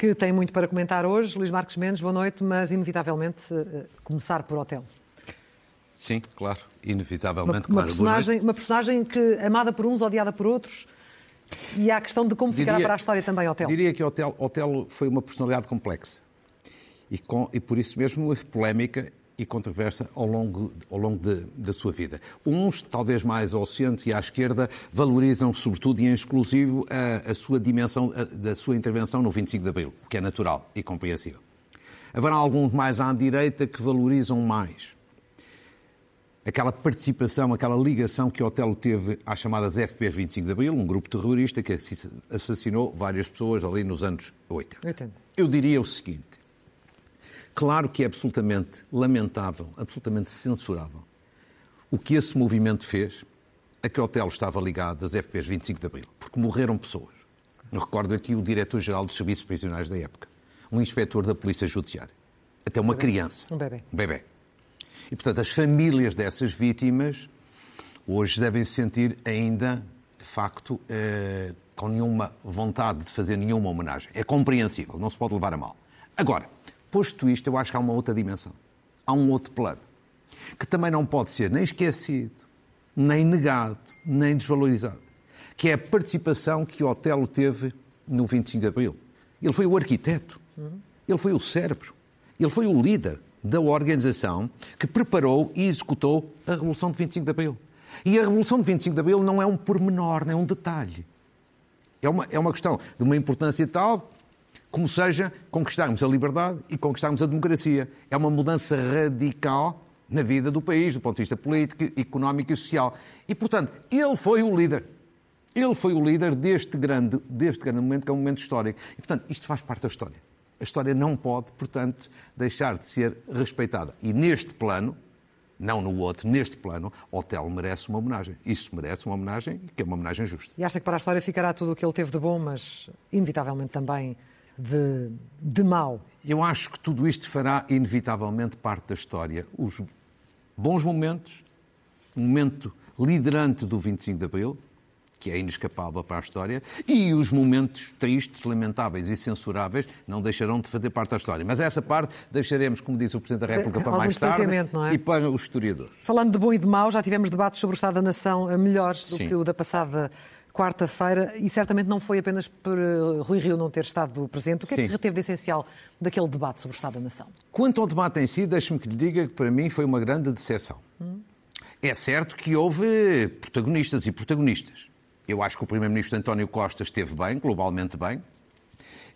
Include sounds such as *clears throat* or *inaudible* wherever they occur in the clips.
que tem muito para comentar hoje. Luís Marcos Mendes, boa noite, mas inevitavelmente eh, começar por hotel. Sim, claro, inevitavelmente. Uma, uma claro. personagem, uma personagem que amada por uns, odiada por outros. E há a questão de como Diria- ficará para a história também Otelo. Diria que Otelo, Otelo foi uma personalidade complexa e, com, e por isso mesmo polémica e controversa ao longo, ao longo de- da sua vida. Uns, talvez mais ao centro e à esquerda, valorizam sobretudo e em exclusivo a, a sua dimensão a- da sua intervenção no 25 de Abril, o que é natural e compreensível. Haverá alguns mais à direita que valorizam mais aquela participação, aquela ligação que Otelo teve às chamadas FPs 25 de Abril, um grupo terrorista que assassinou várias pessoas ali nos anos 80. 80. Eu diria o seguinte: claro que é absolutamente lamentável, absolutamente censurável o que esse movimento fez a que Otelo estava ligado às FPs 25 de Abril, porque morreram pessoas. Eu recordo aqui o diretor-geral dos Serviços Prisionais da época, um inspetor da Polícia Judiciária, até uma criança. Um bebê. Um bebê. E, portanto, as famílias dessas vítimas hoje devem se sentir ainda, de facto, eh, com nenhuma vontade de fazer nenhuma homenagem. É compreensível, não se pode levar a mal. Agora, posto isto, eu acho que há uma outra dimensão. Há um outro plano, que também não pode ser nem esquecido, nem negado, nem desvalorizado, que é a participação que Otelo teve no 25 de Abril. Ele foi o arquiteto, ele foi o cérebro, ele foi o líder da organização que preparou e executou a Revolução de 25 de Abril. E a Revolução de 25 de Abril não é um pormenor, não é um detalhe. É uma, é uma questão de uma importância tal como seja conquistarmos a liberdade e conquistarmos a democracia. É uma mudança radical na vida do país, do ponto de vista político, económico e social. E, portanto, ele foi o líder. Ele foi o líder deste grande, deste grande momento, que é um momento histórico. E, portanto, isto faz parte da história. A história não pode, portanto, deixar de ser respeitada. E neste plano, não no outro, neste plano, Otelo merece uma homenagem. Isso merece uma homenagem, que é uma homenagem justa. E acha que para a história ficará tudo o que ele teve de bom, mas inevitavelmente também de, de mau? Eu acho que tudo isto fará inevitavelmente parte da história. Os bons momentos, o momento liderante do 25 de Abril, que é inescapável para a história, e os momentos tristes, lamentáveis e censuráveis não deixarão de fazer parte da história. Mas essa parte deixaremos, como diz o Presidente da República, para Algum mais tarde é? e para os historiadores. Falando de bom e de mau, já tivemos debates sobre o Estado da Nação eh, melhores do Sim. que o da passada quarta-feira e certamente não foi apenas por eh, Rui Rio não ter estado presente. O que é Sim. que reteve de essencial daquele debate sobre o Estado da Nação? Quanto ao debate em si, deixe-me que lhe diga que para mim foi uma grande decepção. É certo que houve protagonistas e protagonistas. Eu acho que o Primeiro-Ministro António Costa esteve bem, globalmente bem.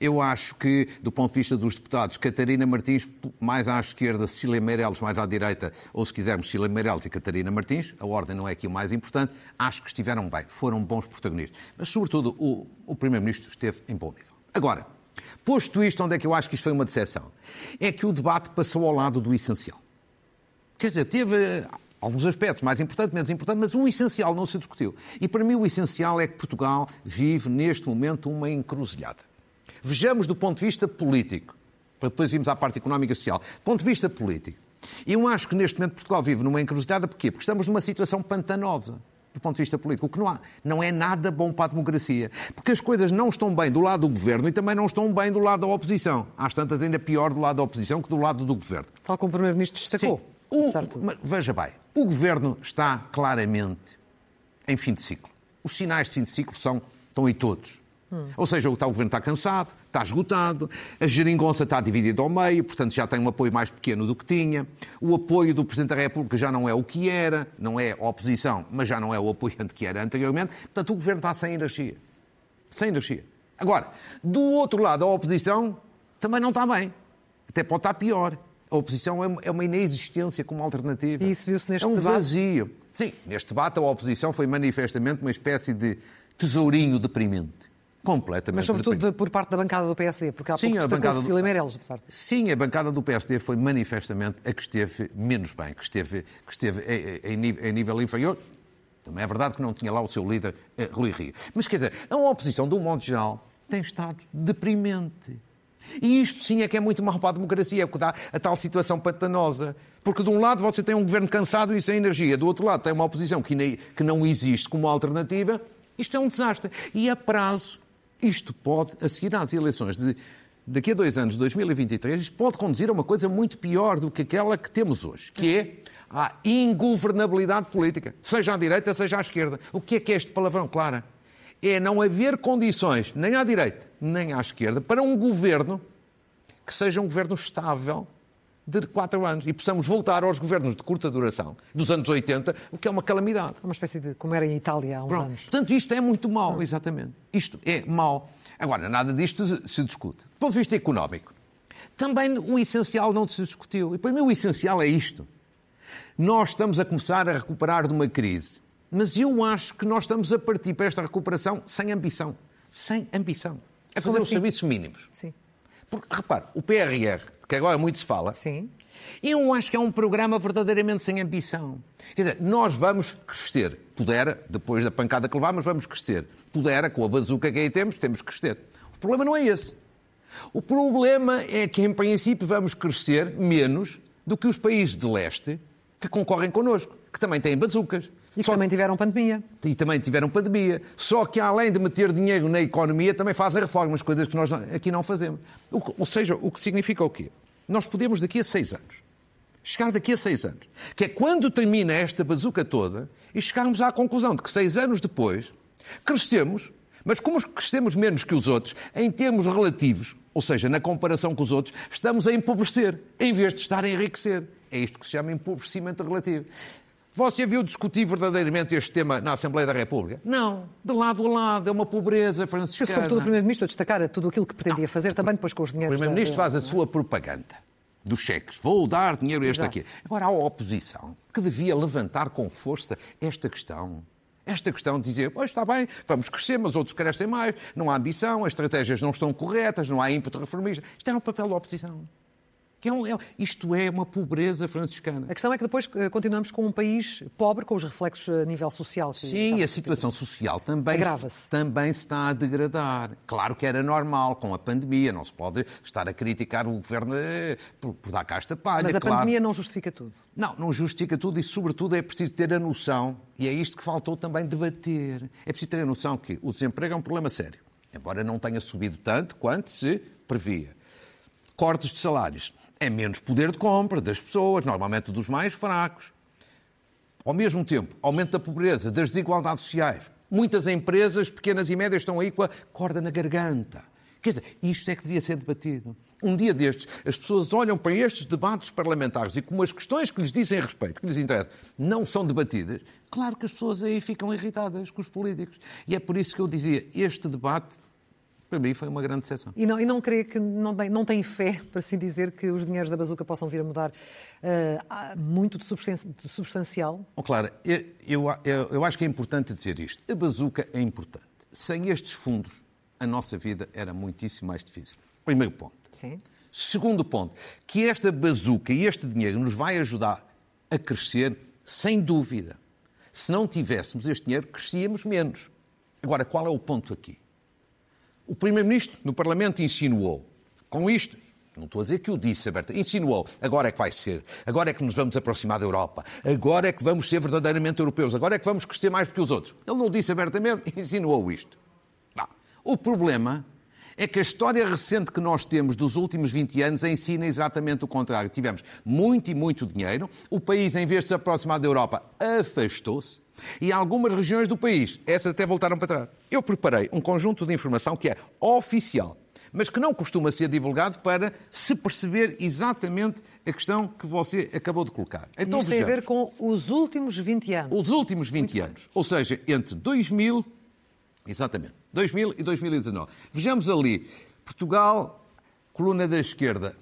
Eu acho que, do ponto de vista dos deputados, Catarina Martins, mais à esquerda, Cília Meireles, mais à direita, ou se quisermos, Cília Meireles e Catarina Martins, a ordem não é aqui o mais importante, acho que estiveram bem, foram bons protagonistas. Mas, sobretudo, o, o Primeiro-Ministro esteve em bom nível. Agora, posto isto, onde é que eu acho que isto foi uma decepção? É que o debate passou ao lado do essencial. Quer dizer, teve eh, alguns aspectos mais importantes, menos importantes, mas o essencial não se discutiu. E para mim o essencial é que Portugal vive neste momento uma encruzilhada. Vejamos do ponto de vista político, para depois irmos à parte económica e social. Do ponto de vista político, eu acho que neste momento Portugal vive numa encruzilhada, porquê? Porque estamos numa situação pantanosa. Do ponto de vista político, o que não, há, não é nada bom para a democracia. Porque as coisas não estão bem do lado do governo e também não estão bem do lado da oposição. Às tantas, ainda pior do lado da oposição que do lado do governo. Tal como o Primeiro-Ministro destacou. Sim. O- mas veja bem, o governo está claramente em fim de ciclo. Os sinais de fim de ciclo são, estão aí todos. Ou seja, o tal governo está cansado, está esgotado, a geringonça está dividida ao meio, portanto já tem um apoio mais pequeno do que tinha, o apoio do Presidente da República já não é o que era, não é a oposição, mas já não é o apoiante que era anteriormente, portanto o governo está sem energia. Sem energia. Agora, do outro lado, a oposição também não está bem. Até pode estar pior. A oposição é uma- é uma inexistência como alternativa. E isso viu-se neste É um debate? vazio. Sim, neste debate a oposição foi manifestamente uma espécie de tesourinho deprimente. Completamente Mas sobretudo de- por parte da bancada do PSD, porque há Sim, a bancada do- Cecília Meirelles, apesar disso. Sim, a bancada do PSD foi manifestamente a que esteve menos bem, que esteve, que esteve em, em nível- inferior. Também é verdade que não tinha lá o seu líder, eh, Rui Rio. Mas quer dizer, a oposição, de um modo geral, tem estado deprimente. E isto sim é que é muito mal para a democracia, é porque dá a tal situação pantanosa. Porque de um lado você tem um governo cansado e sem energia, do outro lado tem uma oposição que, que não existe como alternativa. Isto é um desastre. E a prazo, isto pode, a seguir às eleições de daqui a dois anos, 2023, isto pode conduzir a uma coisa muito pior do que aquela que temos hoje, que é a ingovernabilidade política, seja à direita, seja à esquerda. O que é que é este palavrão, Clara? É não haver condições, nem à direita, nem à esquerda, para um governo que seja um governo estável de quatro anos e possamos voltar aos governos de curta duração dos anos 80, o que é uma calamidade. Uma espécie de como era em Itália há uns Pronto. anos. Portanto, isto é muito mau, exatamente. Isto é mau. Agora, nada disto se discute. Do ponto de vista económico, também o essencial não se discutiu. E para mim o essencial é isto. Nós estamos a começar a recuperar de uma crise, mas eu acho que nós estamos a partir para esta recuperação sem ambição. Sem ambição. A fazer Como os assim? serviços mínimos. Sim. Porque, repare, o PRR, que agora muito se fala, Sim. eu acho que é um programa verdadeiramente sem ambição. Quer dizer, nós vamos crescer. Pudera, depois da pancada que levámos, vamos crescer. Pudera, com a bazuca que aí temos, temos que crescer. O problema não é esse. O problema é que, em princípio, vamos crescer menos do que os países de leste que concorrem connosco, que também têm bazucas. E Só- também tiveram pandemia. e também tiveram pandemia. Só que, além de meter dinheiro na economia, também fazem reformas, coisas que nós aqui não fazemos. Que- ou seja, o que significa o quê? Nós podemos, daqui a seis anos, chegar daqui a seis anos, que é quando termina esta bazuca toda, e chegarmos à conclusão de que seis anos depois, crescemos, mas como crescemos menos que os outros, em termos relativos, ou seja, na comparação com os outros, estamos a empobrecer, em vez de estar a enriquecer. É isto que se chama empobrecimento relativo. Você viu discutir verdadeiramente este tema na Assembleia da República? Não. De lado a lado. É uma pobreza franciscana. sobretudo, o Primeiro-Ministro a destacar tudo aquilo que pretendia fazer, também depois com os O dinheiros. Primeiro-Ministro da- faz a sua propaganda dos cheques. Vou dar dinheiro a este Exato. aqui. Agora, há a oposição que devia levantar com força esta questão. Esta questão de dizer, pois está bem, vamos crescer, mas outros crescem mais, não há ambição, as estratégias não estão corretas, não há ímpeto reformista. Isto era o papel da oposição. Que é um- é- isto é uma pobreza franciscana. A questão é que depois eh, continuamos com um país pobre, com os reflexos a nível social. Sim, a situação social também, Agrava-se. também se está a degradar. Claro que era normal com a pandemia, não se pode estar a criticar o governo eh, por, por dar cá esta palha. Mas a claro. pandemia não justifica tudo. Não, não justifica tudo e, sobretudo, é preciso ter a noção, e é isto que faltou também debater. É preciso ter a noção que o desemprego é um problema sério, embora não tenha subido tanto quanto se previa. Cortes de salários é menos poder de compra das pessoas, normalmente dos mais fracos. Ao mesmo tempo, aumento da pobreza, das desigualdades sociais. Muitas empresas, pequenas e médias, estão aí com a corda na garganta. Quer dizer, isto é que devia ser debatido. Um dia destes, as pessoas olham para estes debates parlamentares e como as questões que lhes dizem respeito, que lhes interessam, não são debatidas, claro que as pessoas aí ficam irritadas com os políticos. E é por isso que eu dizia, este debate, para mim, foi uma grande decepção. E não, e não crê que não tem, não tem fé, para assim dizer, que os dinheiros da bazuca possam vir a mudar há muito de substan- de substancial? Oh, Clara, eu, eu, eu- eu acho que é importante dizer isto. A bazuca é importante. Sem estes fundos, a nossa vida era muitíssimo mais difícil. Primeiro ponto. Sim. Segundo ponto, que esta bazuca e este dinheiro nos vai ajudar a crescer, sem dúvida. Se não tivéssemos este dinheiro, crescíamos menos. Agora, qual é o ponto aqui? O Primeiro-Ministro, no Parlamento, insinuou, com isto, não estou a dizer que o disse aberta, insinuou, agora é que vai ser, agora é que nos vamos aproximar da Europa, agora é que vamos ser verdadeiramente europeus, agora é que vamos crescer mais do que os outros. Ele não disse abertamente, *laughs* insinuou isto. O problema é que a história recente que nós temos dos últimos 20 anos ensina exatamente o contrário. Tivemos muito e muito dinheiro, o país, em vez de se aproximar da Europa, afastou-se, e algumas regiões do país, essas até voltaram para trás. Eu preparei um conjunto de informação que é oficial, mas que não costuma ser divulgado para se perceber exatamente a questão que você acabou de colocar. Então, Isto tem a vejamos. ver com os últimos 20 anos. Os últimos 20 anos, ou seja, entre 2000, exatamente, 2000 e 2019. Vejamos ali, Portugal, coluna da esquerda,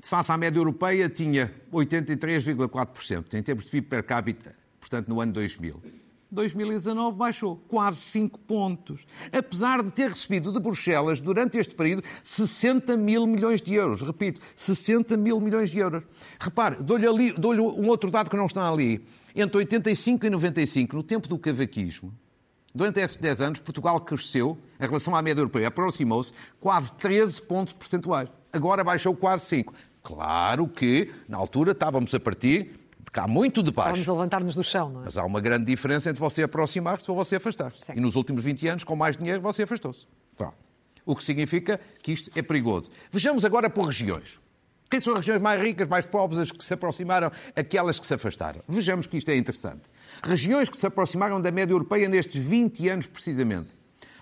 face à média europeia, tinha 83,4% em termos de PIB per capita, portanto, no ano 2000. 2019 baixou quase 5 pontos, apesar de ter recebido de Bruxelas, durante este período, 60 mil milhões de euros. Repito, 60 mil milhões de euros. Repare, dou-lhe dou-lhe um outro dado que não está ali. Entre 85 e 95, no tempo do cavaquismo, Durante esses 10 anos, Portugal cresceu, em relação à média europeia, aproximou-se quase 13 pontos percentuais. Agora baixou quase 5. Claro que, na altura, estávamos a partir de cá muito de Vamos baixo. levantar-nos do chão, não é? Mas há uma grande diferença entre você aproximar-se ou você afastar-se. Sim. E nos últimos 20 anos, com mais dinheiro, você afastou-se. O que significa que isto é perigoso. Vejamos agora por regiões. Quem são as regiões mais ricas, mais pobres, as que se aproximaram, aquelas que se afastaram? Vejamos que isto é interessante. Regiões que se aproximaram da média europeia nestes 20 anos, precisamente.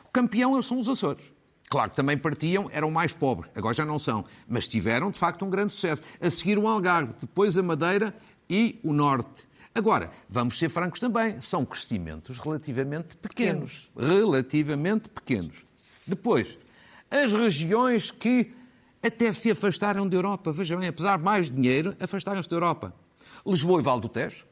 O campeão são os Açores. Claro que também partiam, eram mais pobres, agora já não são, mas tiveram de facto um grande sucesso. A seguir o Algarve, depois a Madeira e o Norte. Agora, vamos ser francos também, são crescimentos relativamente pequenos. Relativamente pequenos. Depois, as regiões que até se afastaram da Europa. Vejam bem, apesar de mais dinheiro, afastaram-se da Europa. Lisboa e Val do Tejo,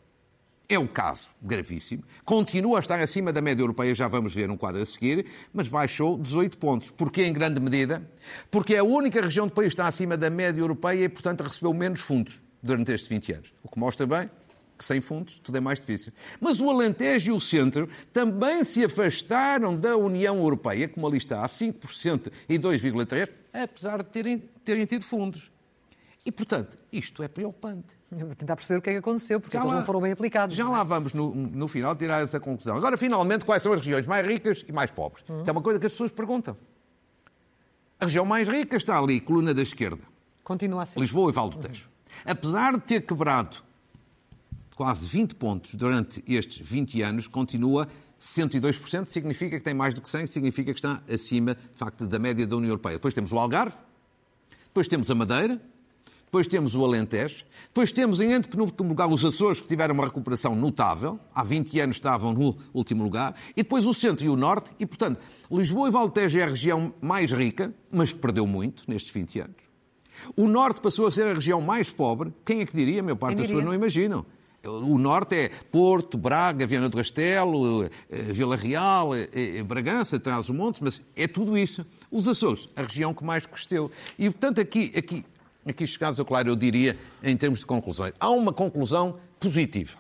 é o caso gravíssimo. Continua a estar acima da média europeia, já vamos ver um quadro a seguir, mas baixou 18 pontos. Porquê, em grande medida? Porque é a única região do país que está acima da média europeia e, portanto, recebeu menos fundos durante estes 20 anos. O que mostra bem que sem fundos tudo é mais difícil. Mas o Alentejo e o Centro também se afastaram da União Europeia, como ali está, a 5% e 2,3%, apesar de terem, terem tido fundos. E, portanto, isto é preocupante. Vou tentar perceber o que é que aconteceu, porque eles não foram bem aplicados. Já lá vamos, no, no, final, tirar essa conclusão. Agora, finalmente, quais são as regiões mais ricas e mais pobres? Hum. Que é uma coisa que as pessoas perguntam. A região mais rica está ali, coluna da esquerda. Continua assim. Lisboa e Val do Tejo. Apesar de ter quebrado quase 20 pontos durante estes 20 anos, continua 102%, significa que tem mais do que 100, significa que está acima, de facto, da média da União Europeia. Depois temos o Algarve, depois temos a Madeira, depois temos o Alentejo, depois temos em antepenúltimo lugar os Açores, que tiveram uma recuperação notável, há 20 anos estavam no último lugar, e depois o Centro e o Norte, e portanto, Lisboa e Valtejo é a região mais rica, mas perdeu muito nestes 20 anos. O Norte passou a ser a região mais pobre, quem é que diria? A maior parte das pessoas não imaginam. O norte é Porto, Braga, Viana do Castelo, eh, Vila Real, eh, eh, Bragança, traz os montes, mas é tudo isso. Os Açores, a região que mais cresceu. E, portanto, aqui, aqui aqui chegados, eu, claro, eu diria, em termos de conclusões, há uma conclusão positiva.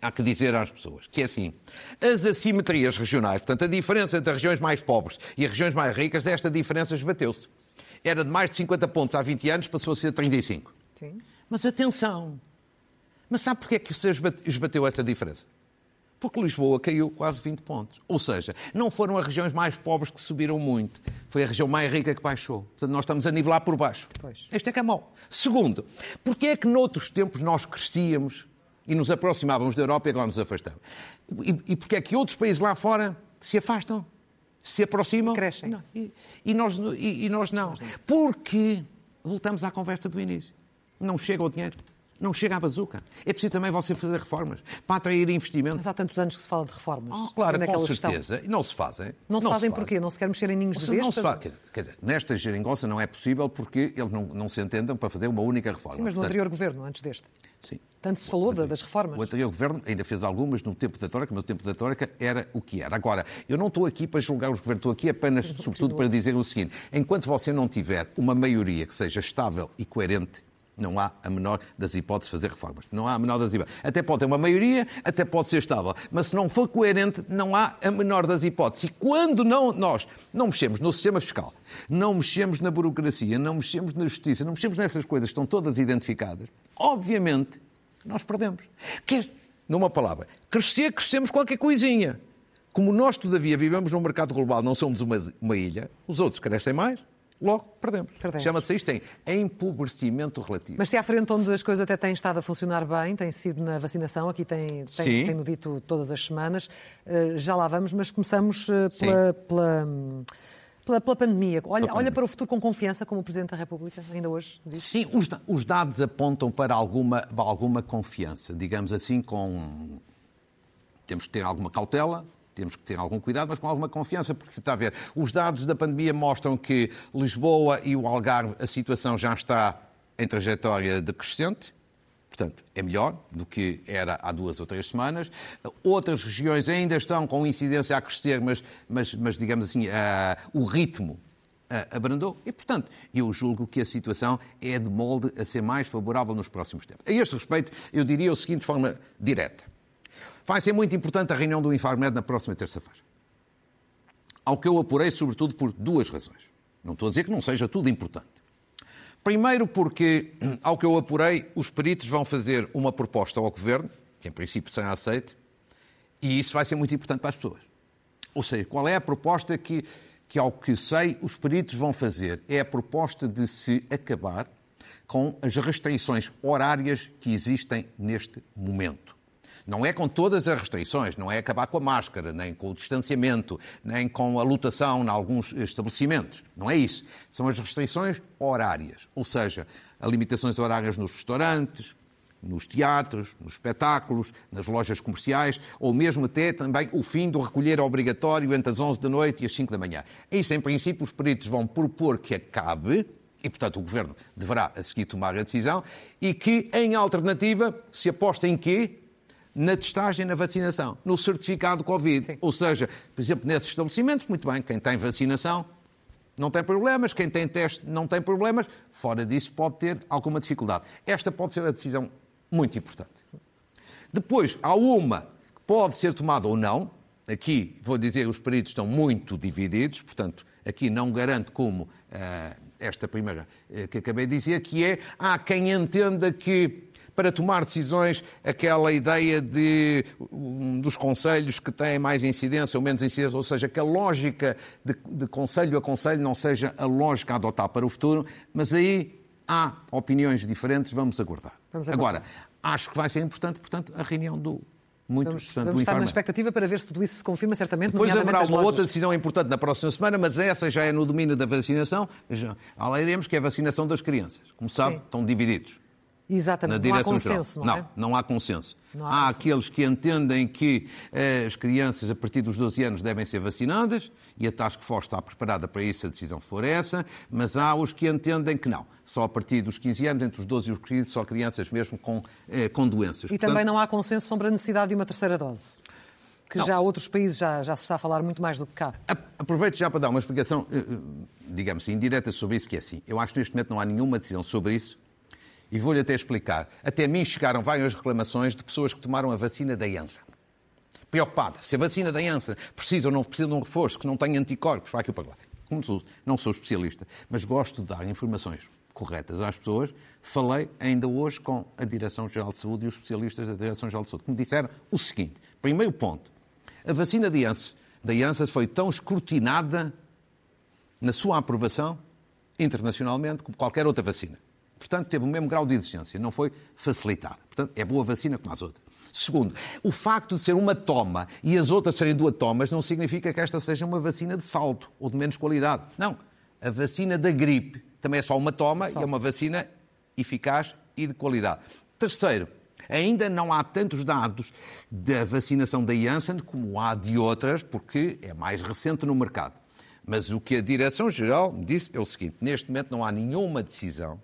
Há que dizer às pessoas que é assim: as assimetrias regionais, portanto, a diferença entre as regiões mais pobres e as regiões mais ricas, esta diferença esbateu-se. Era de mais de 50 pontos há 20 anos, passou a ser 35. Sim. Mas atenção! Mas sabe porquê é que se esbateu esta diferença? porque Lisboa caiu quase 20 pontos. Ou seja, não foram as regiões mais pobres que subiram muito, foi a região mais rica que baixou. Portanto, nós estamos a nivelar por baixo. Pois. Este é que é mau. Segundo, porque é que noutros tempos nós crescíamos e nos aproximávamos da Europa e agora nos afastamos? E, e porque é que outros países lá fora se afastam, se aproximam? Crescem. Não, e, e, nós, e, e. Nós não. Porque, voltamos à conversa do início, não chega o dinheiro. Não chega à bazuca. É preciso também você fazer reformas para atrair investimentos. Mas há tantos anos que se fala de reformas. Oh, claro, com certeza. E não se fazem. Não, não se fazem porquê? Não se quer mexer em ninhos de besta? Não se faz. Quer dizer, nesta geringonça não é possível porque eles não, não se entendem para fazer uma única reforma. Sim, mas no Portanto, anterior governo, antes deste. Sim. Tanto se falou anterior, das reformas. O anterior governo ainda fez algumas no tempo da Troika, mas o tempo da Troika era o que era. Agora, eu não estou aqui para julgar os governos, estou aqui apenas, *laughs* sobretudo, para dizer o seguinte: enquanto você não tiver uma maioria que seja estável e coerente não há a menor das hipóteses de fazer reformas. Não há a menor das hipóteses. Até pode ter uma maioria, até pode ser estável. Mas se não for coerente, não há a menor das hipóteses. E quando não, nós não mexemos no sistema fiscal, não mexemos na burocracia, não mexemos na justiça, não mexemos nessas coisas que estão todas identificadas, obviamente nós perdemos. Quer, numa palavra, crescer, crescemos qualquer coisinha. Como nós, todavia, vivemos num mercado global, não somos uma, uma ilha, os outros crescem mais, logo perdemos. perdemos. Chama-se isto em empobrecimento relativo. Mas se há frente onde as coisas até têm estado a funcionar bem, tem sido na vacinação, aqui tem, tem, tem dito todas as semanas, eh, já lá vamos, mas começamos eh, pela, pela, pela, pela, pandemia. Olha, olha para o futuro com confiança, como o Presidente da República ainda hoje disse. Sim, os, os dados apontam para alguma, alguma confiança, digamos assim, com... Temos que ter alguma cautela, temos que ter algum cuidado, mas com alguma confiança, porque está a ver, os dados da pandemia mostram que Lisboa e o Algarve a situação já está em trajetória decrescente, portanto, é melhor do que era há duas ou três semanas. Outras regiões ainda estão com incidência a crescer, mas, mas, mas digamos assim, uh, o ritmo abrandou. E, portanto, eu julgo que a situação é de molde a ser mais favorável nos próximos tempos. A este respeito, eu diria o seguinte de forma direta. Vai ser muito importante a reunião do Infarmed na próxima terça-feira. Ao que eu apurei, sobretudo, por duas razões. Não estou a dizer que não seja tudo importante. Primeiro, porque, *clears throat* ao que eu apurei, os peritos vão fazer uma proposta ao Governo, que em princípio será aceita, e isso vai ser muito importante para as pessoas. Ou seja, qual é a proposta que, que, ao que sei, os peritos vão fazer é a proposta de se acabar com as restrições horárias que existem neste momento. Não é com todas as restrições, não é acabar com a máscara, nem com o distanciamento, nem com a lotação em alguns estabelecimentos. Não é isso. São as restrições horárias, ou seja, as limitações horárias nos restaurantes, nos teatros, nos espetáculos, nas lojas comerciais, ou mesmo até também o fim do recolher obrigatório entre as 11 da noite e as 5 da manhã. Isso, em princípio, os peritos vão propor que acabe, e, portanto, o Governo deverá a seguir tomar a decisão, e que, em alternativa, se aposta em quê? Na testagem, na vacinação, no certificado Covid. Sim. Ou seja, por exemplo, nesses estabelecimentos, muito bem, quem tem vacinação não tem problemas, quem tem teste não tem problemas, fora disso pode ter alguma dificuldade. Esta pode ser a decisão muito importante. Depois, há uma que pode ser tomada ou não. Aqui, vou dizer, os peritos estão muito divididos, portanto, aqui não garanto como uh, esta primeira uh, que acabei de dizer, que é, há quem entenda que para tomar decisões, aquela ideia de, dos conselhos que têm mais incidência ou menos incidência, ou seja, que a lógica de, de conselho a conselho não seja a lógica a adotar para o futuro, mas aí há opiniões diferentes, vamos aguardar. Vamos Agora, acho que vai ser importante, portanto, a reunião do muito vamos, portanto, vamos estar na expectativa para ver se tudo isso se confirma, certamente. Depois haverá uma outra decisão importante na próxima semana, mas essa já é no domínio da vacinação. Já, iremos que é a vacinação das crianças. Como sabe, Sim. estão divididos. Exatamente, não há consenso, geral. não, é? Não, não há consenso. Não há, há consenso. aqueles que entendem que eh, as crianças a partir dos 12 anos devem ser vacinadas e a Task Force está preparada para isso, a decisão for essa, mas há os que entendem que não. Só a partir dos 15 anos, entre os 12 e os 15, só crianças mesmo com, eh, com doenças. E Portanto, também não há consenso sobre a necessidade de uma terceira dose que não. já outros países já, já se está a falar muito mais do que cá. Aproveito já para dar uma explicação, eh, eh, digamos, indireta sobre isso, que é assim. Eu acho que neste momento não há nenhuma decisão sobre isso e vou-lhe até explicar. Até mim chegaram várias reclamações de pessoas que tomaram a vacina da Janssen. Preocupadas. Se a vacina da Janssen precisa ou não precisa de um reforço, que não tem anticorpos, para aqui para lá. Como sou, não sou especialista, mas gosto de dar informações corretas às pessoas. Falei ainda hoje com a Direção-Geral de Saúde e os especialistas da Direção-Geral de Saúde, que me disseram o seguinte. Primeiro ponto. A vacina da Janssen, da Janssen foi tão escrutinada na sua aprovação internacionalmente como qualquer outra vacina. Portanto, teve o mesmo grau de exigência, não foi facilitada. Portanto, é boa vacina como as outras. Segundo, o facto de ser uma toma e as outras serem duas tomas não significa que esta seja uma vacina de salto ou de menos qualidade. Não. A vacina da gripe também é só uma toma e é uma vacina eficaz e de qualidade. Terceiro, ainda não há tantos dados da vacinação da Janssen como há de outras, porque é mais recente no mercado. Mas o que a Direção-Geral disse é o seguinte: neste momento não há nenhuma decisão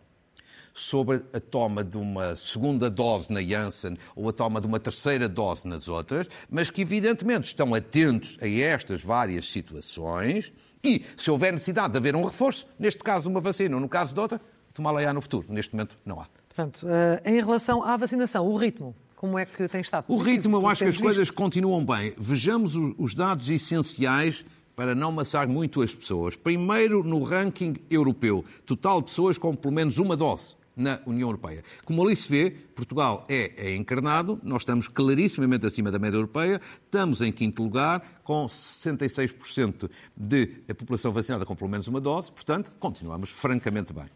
sobre a toma de uma segunda dose na Janssen ou a toma de uma terceira dose nas outras, mas que evidentemente estão atentos a estas várias situações e, se houver necessidade de haver um reforço, neste caso uma vacina ou no caso de outra, tomá-la-á no futuro. Neste momento não há. Portanto, eh, em relação à vacinação, o ritmo, como é que tem estado? O ritmo, eu acho que as visto? coisas continuam bem. Vejamos os dados essenciais para não massar muito as pessoas. Primeiro, no ranking europeu, total de pessoas com pelo menos uma dose na União Europeia. Como ali se vê, Portugal é, é encarnado, nós estamos clarissimamente acima da média europeia, estamos em quinto lugar, com 66% de população vacinada com pelo menos uma dose, portanto, continuamos francamente bem.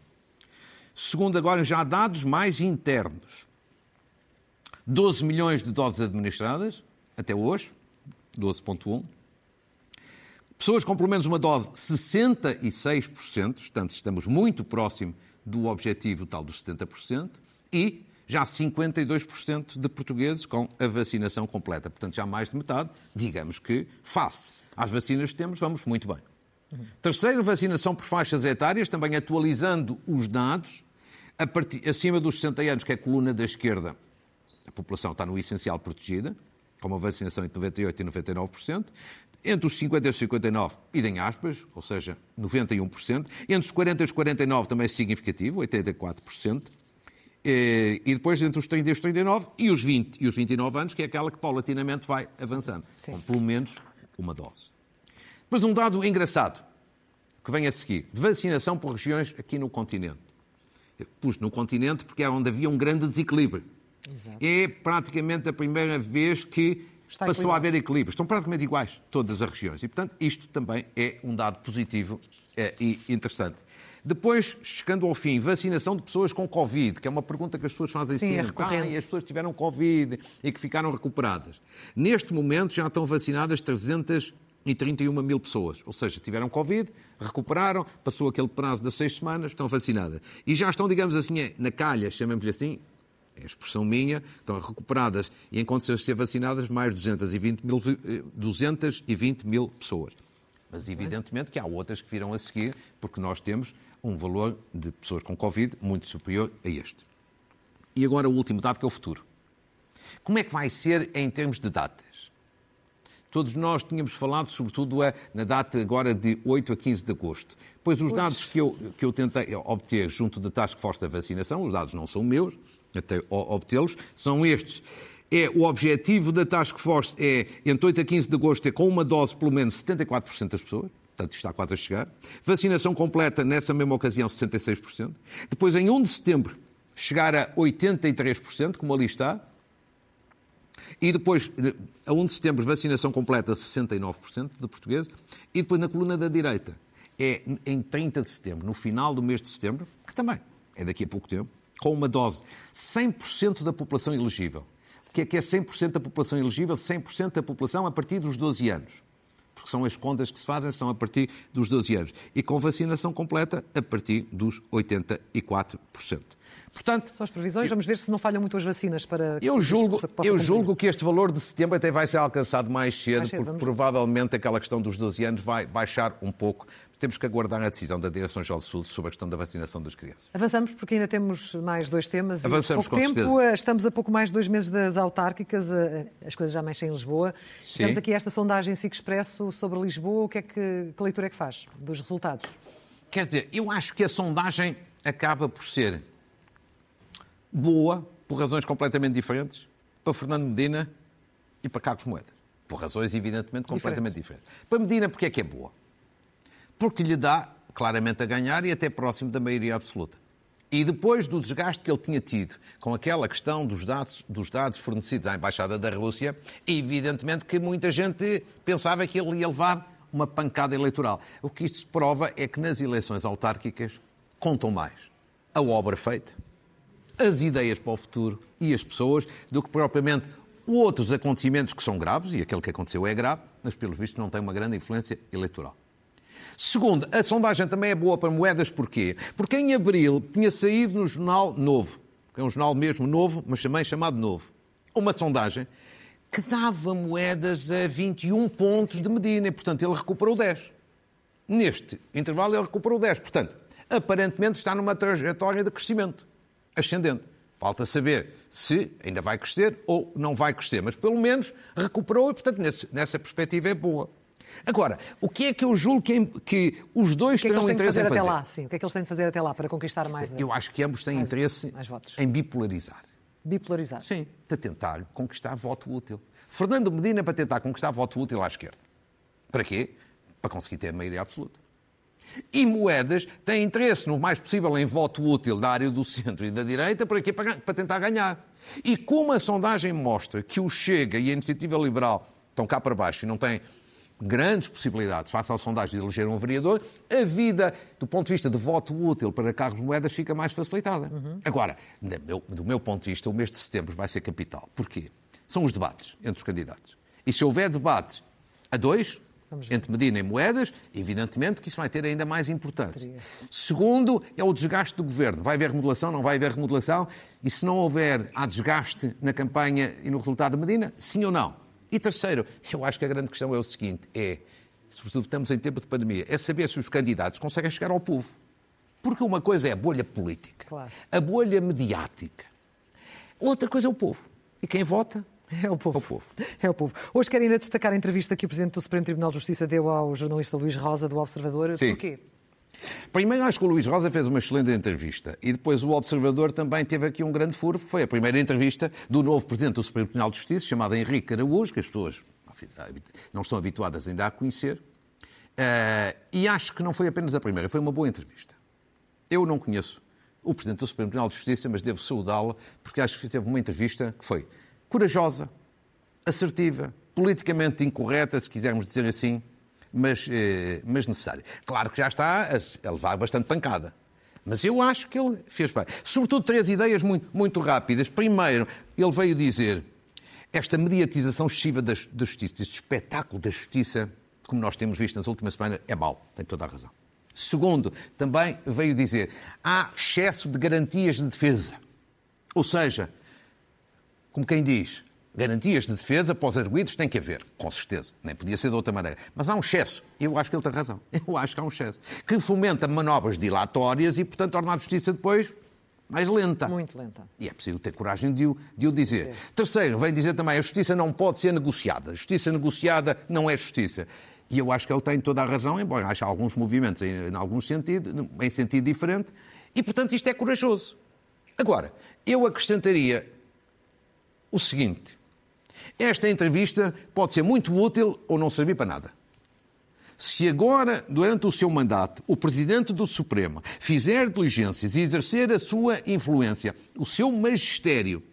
Segundo, agora já dados mais internos. 12 milhões de doses administradas, até hoje, 12,1. Pessoas com pelo menos uma dose, 66%, portanto, estamos muito próximo do objetivo tal dos 70% e já 52% de portugueses com a vacinação completa. Portanto, já mais de metade, digamos que, face às vacinas que temos, vamos muito bem. Terceiro, vacinação por faixas etárias, também atualizando os dados, partir, acima dos 60 anos, que é a coluna da esquerda, a população está no essencial protegida, com uma vacinação entre 98% e 99%. Entre os 50 e os 59, idem aspas, ou seja, 91%. Entre os 40 e os 49 também é significativo, 84%. Eh, e depois entre os 30 e os 39 e os 20 e os 29 anos, que é aquela que paulatinamente vai avançando, Sim. com pelo menos uma dose. Depois um dado engraçado que vem a seguir: vacinação por regiões aqui no continente. Pus no continente porque é onde havia um grande desequilíbrio. Exato. É praticamente a primeira vez que Está passou a haver equilíbrio. Estão praticamente iguais todas as regiões. E, portanto, isto também é um dado positivo é, e interessante. Depois, chegando ao fim, vacinação de pessoas com Covid, que é uma pergunta que as pessoas fazem Sim, sempre. É ah, e as pessoas tiveram Covid e que ficaram recuperadas. Neste momento já estão vacinadas 331 mil pessoas. Ou seja, tiveram Covid, recuperaram, passou aquele prazo das seis semanas, estão vacinadas. E já estão, digamos assim, na calha, chamamos-lhe assim, é expressão minha, estão recuperadas e em condições de ser vacinadas mais 220 mil, 220 mil pessoas. Mas evidentemente que há outras que virão a seguir, porque nós temos um valor de pessoas com Covid muito superior a este. E agora o último dado, que é o futuro. Como é que vai ser em termos de datas? Todos nós tínhamos falado, sobretudo, na data agora de 8 a 15 de agosto. Pois os dados que eu, que eu tentei obter junto da Task Force da Vacinação, os dados não são meus, até obtê-los, são estes. É, o objetivo da Task Force é, entre 8 a 15 de agosto, ter com uma dose pelo menos 74% das pessoas. Portanto, está quase a chegar. Vacinação completa, nessa mesma ocasião, 66%. Depois, em 1 de setembro, chegar a 83%, como ali está. E depois, a 1 de setembro, vacinação completa, 69% de portugueses. E depois, na coluna da direita, é em 30 de setembro, no final do mês de setembro, que também é daqui a pouco tempo, com uma dose, 100% da população elegível. O que é que é 100% da população elegível? 100% da população a partir dos 12 anos porque são as contas que se fazem, são a partir dos 12 anos. E com vacinação completa a partir dos 84%. Portanto, São as previsões, vamos ver se não falham muito as vacinas para eu julgo, Eu julgo que este valor de setembro até vai ser alcançado mais cedo, mais cedo porque provavelmente aquela questão dos 12 anos vai baixar um pouco temos que aguardar a decisão da Direção-Geral do Sul sobre a questão da vacinação das crianças. Avançamos, porque ainda temos mais dois temas. Avançamos, pouco tempo, certeza. Eh, estamos a pouco mais de dois meses das autárquicas, eh, as coisas já mexem em Lisboa. Sim. Temos aqui esta sondagem SIC Expresso sobre Lisboa. O que, é que, que leitura é que faz dos resultados? Quer dizer, eu acho que a sondagem acaba por ser boa, por razões completamente diferentes, para Fernando Medina e para Carlos Moedas. Por razões, evidentemente, completamente diferentes. diferentes. Para Medina, porque é que é boa? Porque lhe dá claramente a ganhar e até próximo da maioria absoluta. E depois do desgaste que ele tinha tido com aquela questão dos dados, dos dados fornecidos à Embaixada da Rússia, evidentemente que muita gente pensava que ele ia levar uma pancada eleitoral. O que isto prova é que nas eleições autárquicas contam mais a obra feita, as ideias para o futuro e as pessoas, do que propriamente outros acontecimentos que são graves, e aquele que aconteceu é grave, mas pelos vistos não tem uma grande influência eleitoral. Segundo, a sondagem também é boa para moedas, porquê? Porque em abril tinha saído no jornal Novo, que é um jornal mesmo novo, mas também chamado Novo, uma sondagem que dava moedas a 21 pontos de Medina e, portanto, ele recuperou 10. Neste intervalo, ele recuperou 10. Portanto, aparentemente está numa trajetória de crescimento ascendente. Falta saber se ainda vai crescer ou não vai crescer, mas pelo menos recuperou e, portanto, nessa perspectiva é boa. Agora, o que é que eu julgo que, que os dois que é terão interesse em fazer? Até lá, sim. O que é que eles têm de fazer até lá para conquistar mais? Eu acho que ambos têm mais, interesse mais em bipolarizar. Bipolarizar? Sim, para tentar conquistar voto útil. Fernando Medina para tentar conquistar voto útil à esquerda. Para quê? Para conseguir ter a maioria absoluta. E Moedas tem interesse no mais possível em voto útil da área do centro e da direita, para quê? Para tentar ganhar. E como a sondagem mostra que o Chega e a Iniciativa Liberal estão cá para baixo e não têm grandes possibilidades, face à sondagem de eleger um vereador, a vida, do ponto de vista de voto útil para Carlos Moedas, fica mais facilitada. Uhum. Agora, do meu ponto de vista, o mês de setembro vai ser capital. Porquê? São os debates entre os candidatos. E se houver debates a dois, entre Medina e Moedas, evidentemente que isso vai ter ainda mais importância. Segundo, é o desgaste do governo. Vai haver remodelação, não vai haver remodelação? E se não houver, há desgaste na campanha e no resultado de Medina? Sim ou não? E terceiro, eu acho que a grande questão é o seguinte: é, sobretudo estamos em tempo de pandemia, é saber se os candidatos conseguem chegar ao povo. Porque uma coisa é a bolha política, claro. a bolha mediática. Outra coisa é o povo. E quem vota é o povo. É o povo. É o povo. Hoje quero ainda destacar a entrevista que o Presidente do Supremo Tribunal de Justiça deu ao jornalista Luís Rosa, do Observador. Sim. Porquê? Primeiro, acho que o Luís Rosa fez uma excelente entrevista e depois o Observador também teve aqui um grande furo, que foi a primeira entrevista do novo Presidente do Supremo Tribunal de Justiça, chamado Henrique Araújo, que as pessoas não estão habituadas ainda a conhecer. Uh, e acho que não foi apenas a primeira, foi uma boa entrevista. Eu não conheço o Presidente do Supremo Tribunal de Justiça, mas devo saudá-lo, porque acho que teve uma entrevista que foi corajosa, assertiva, politicamente incorreta, se quisermos dizer assim, mas, eh, mas necessária. Claro que já está a levar bastante pancada. Mas eu acho que ele fez bem. Sobretudo três ideias muito, muito rápidas. Primeiro, ele veio dizer esta mediatização excessiva da, da justiça, este espetáculo da justiça, como nós temos visto nas últimas semanas, é mau. Tem toda a razão. Segundo, também veio dizer há excesso de garantias de defesa. Ou seja, como quem diz, garantias de defesa para os arguídos tem que haver, com certeza. Nem podia ser de outra maneira. Mas há um excesso. Eu acho que ele tem razão. *laughs* Eu acho que há um excesso. Que fomenta manobras dilatórias e, portanto, torna a justiça depois mais lenta. Muito lenta. E é preciso ter coragem de o, de o dizer. Sim. Terceiro, vem dizer também, a justiça não pode ser negociada. A justiça negociada não é justiça. E eu acho que ele tem toda a razão, embora haja alguns movimentos em, em alguns sentidos, em sentido diferente, e portanto isto é corajoso. Agora, eu acrescentaria o seguinte: esta entrevista pode ser muito útil ou não servir para nada. Se agora, durante o seu mandato, o Presidente do Supremo fizer diligências e exercer a sua influência, o seu magistério,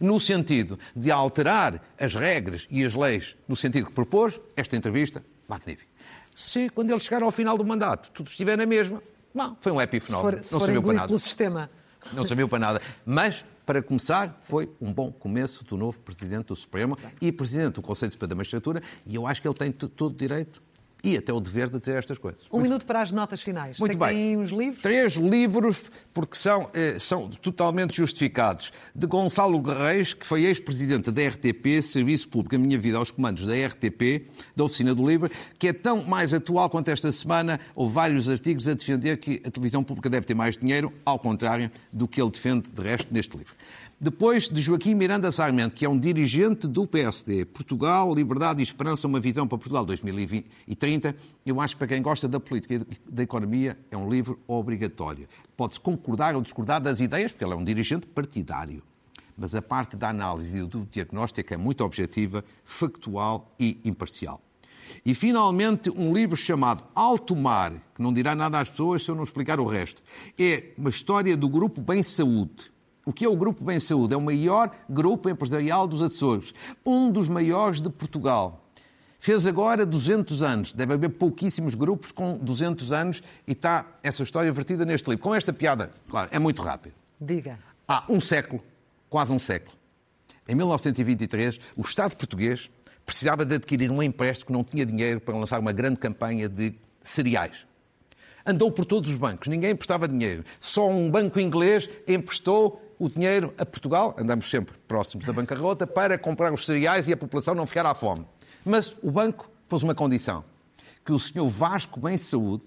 no sentido de alterar as regras e as leis no sentido que propôs, esta entrevista, magnífica. Se, quando ele chegar ao final do mandato, tudo estiver na mesma, bom, foi um epifenómeno. não serviu para nada. pelo sistema. Não serviu para nada. Mas para começar, foi um bom começo do novo Presidente do Supremo e Presidente do Conselho Superior da Magistratura, e eu acho que ele tem todo o direito e até o dever de dizer estas coisas. Um Muito... minuto para as notas finais. Muito Sei bem. Tem uns livros? Três livros, porque são, eh, são totalmente justificados. De Gonçalo Guerreiro, que foi ex-presidente da RTP, Serviço Público, a minha vida aos comandos da RTP, da Oficina do Livro, que é tão mais atual quanto esta semana. Houve vários artigos a defender que a televisão pública deve ter mais dinheiro, ao contrário do que ele defende, de resto, neste livro. Depois de Joaquim Miranda Sarmento, que é um dirigente do PSD, Portugal, Liberdade e Esperança, uma visão para Portugal 2030, eu acho que para quem gosta da política e da economia é um livro obrigatório. Pode-se concordar ou discordar das ideias, porque ele é um dirigente partidário. Mas a parte da análise e do diagnóstico é muito objetiva, factual e imparcial. E, finalmente, um livro chamado Alto Mar, que não dirá nada às pessoas se eu não explicar o resto. É uma história do grupo Bem Saúde o que é o Grupo Bem Saúde? É o maior grupo empresarial dos Açores, um dos maiores de Portugal. Fez agora 200 anos. Deve haver pouquíssimos grupos com 200 anos e está essa história vertida neste livro. Com esta piada, claro, é muito rápido. Diga. Há um século, quase um século, em 1923, o Estado português precisava de adquirir um empréstimo que não tinha dinheiro para lançar uma grande campanha de cereais. Andou por todos os bancos, ninguém emprestava dinheiro. Só um banco inglês emprestou o dinheiro a Portugal, andamos sempre próximos da bancarrota, para comprar os cereais e a população não ficar à fome. Mas o banco pôs uma condição, que o senhor Vasco Bem Saúde,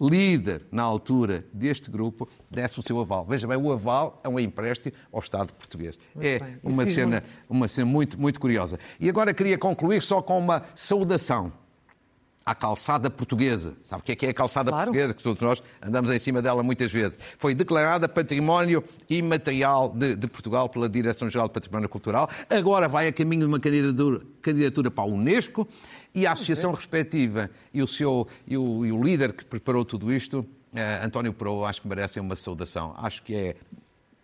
líder na altura deste grupo, desse o seu aval. Veja bem, o aval é um empréstimo ao Estado português. Muito é uma cena, muito. uma cena muito, muito curiosa. E agora queria concluir só com uma saudação à calçada portuguesa. Sabe o que é, que é a calçada claro. portuguesa? Que todos nós andamos em cima dela muitas vezes. Foi declarada Património Imaterial de, de Portugal pela Direção-Geral de Património Cultural. Agora vai a caminho de uma candidatura, candidatura para a Unesco e a associação respectiva e o, seu, e o, e o líder que preparou tudo isto, Uh, António Pro, acho que merecem uma saudação. Acho que é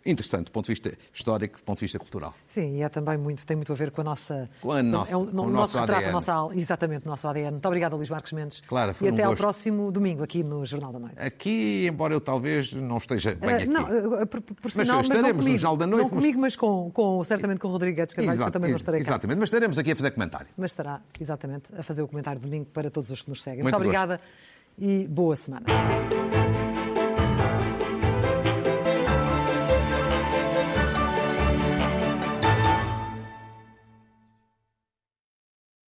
interessante do ponto de vista histórico, do ponto de vista cultural. Sim, e é também muito, tem muito a ver com a nossa... Com a nossa, é o, no, o nosso, nosso retrato, a nossa, exatamente, o nosso ADN. Muito obrigado, Luís Marcos Mendes. Claro, foi E até um ao próximo domingo, aqui no Jornal da Noite. Aqui, embora eu talvez não esteja bem uh, aqui. Não, por, por mas sinal, estaremos mas comigo, no Jornal da Noite. Não comigo, mas com, com, certamente com o Rodrigo Guedes Carvalho, que eu também não estarei cá. Exatamente, mas estaremos aqui a fazer comentário. Mas estará, exatamente, a fazer o comentário domingo para todos os que nos seguem. Muito, Muito obrigada e boa semana.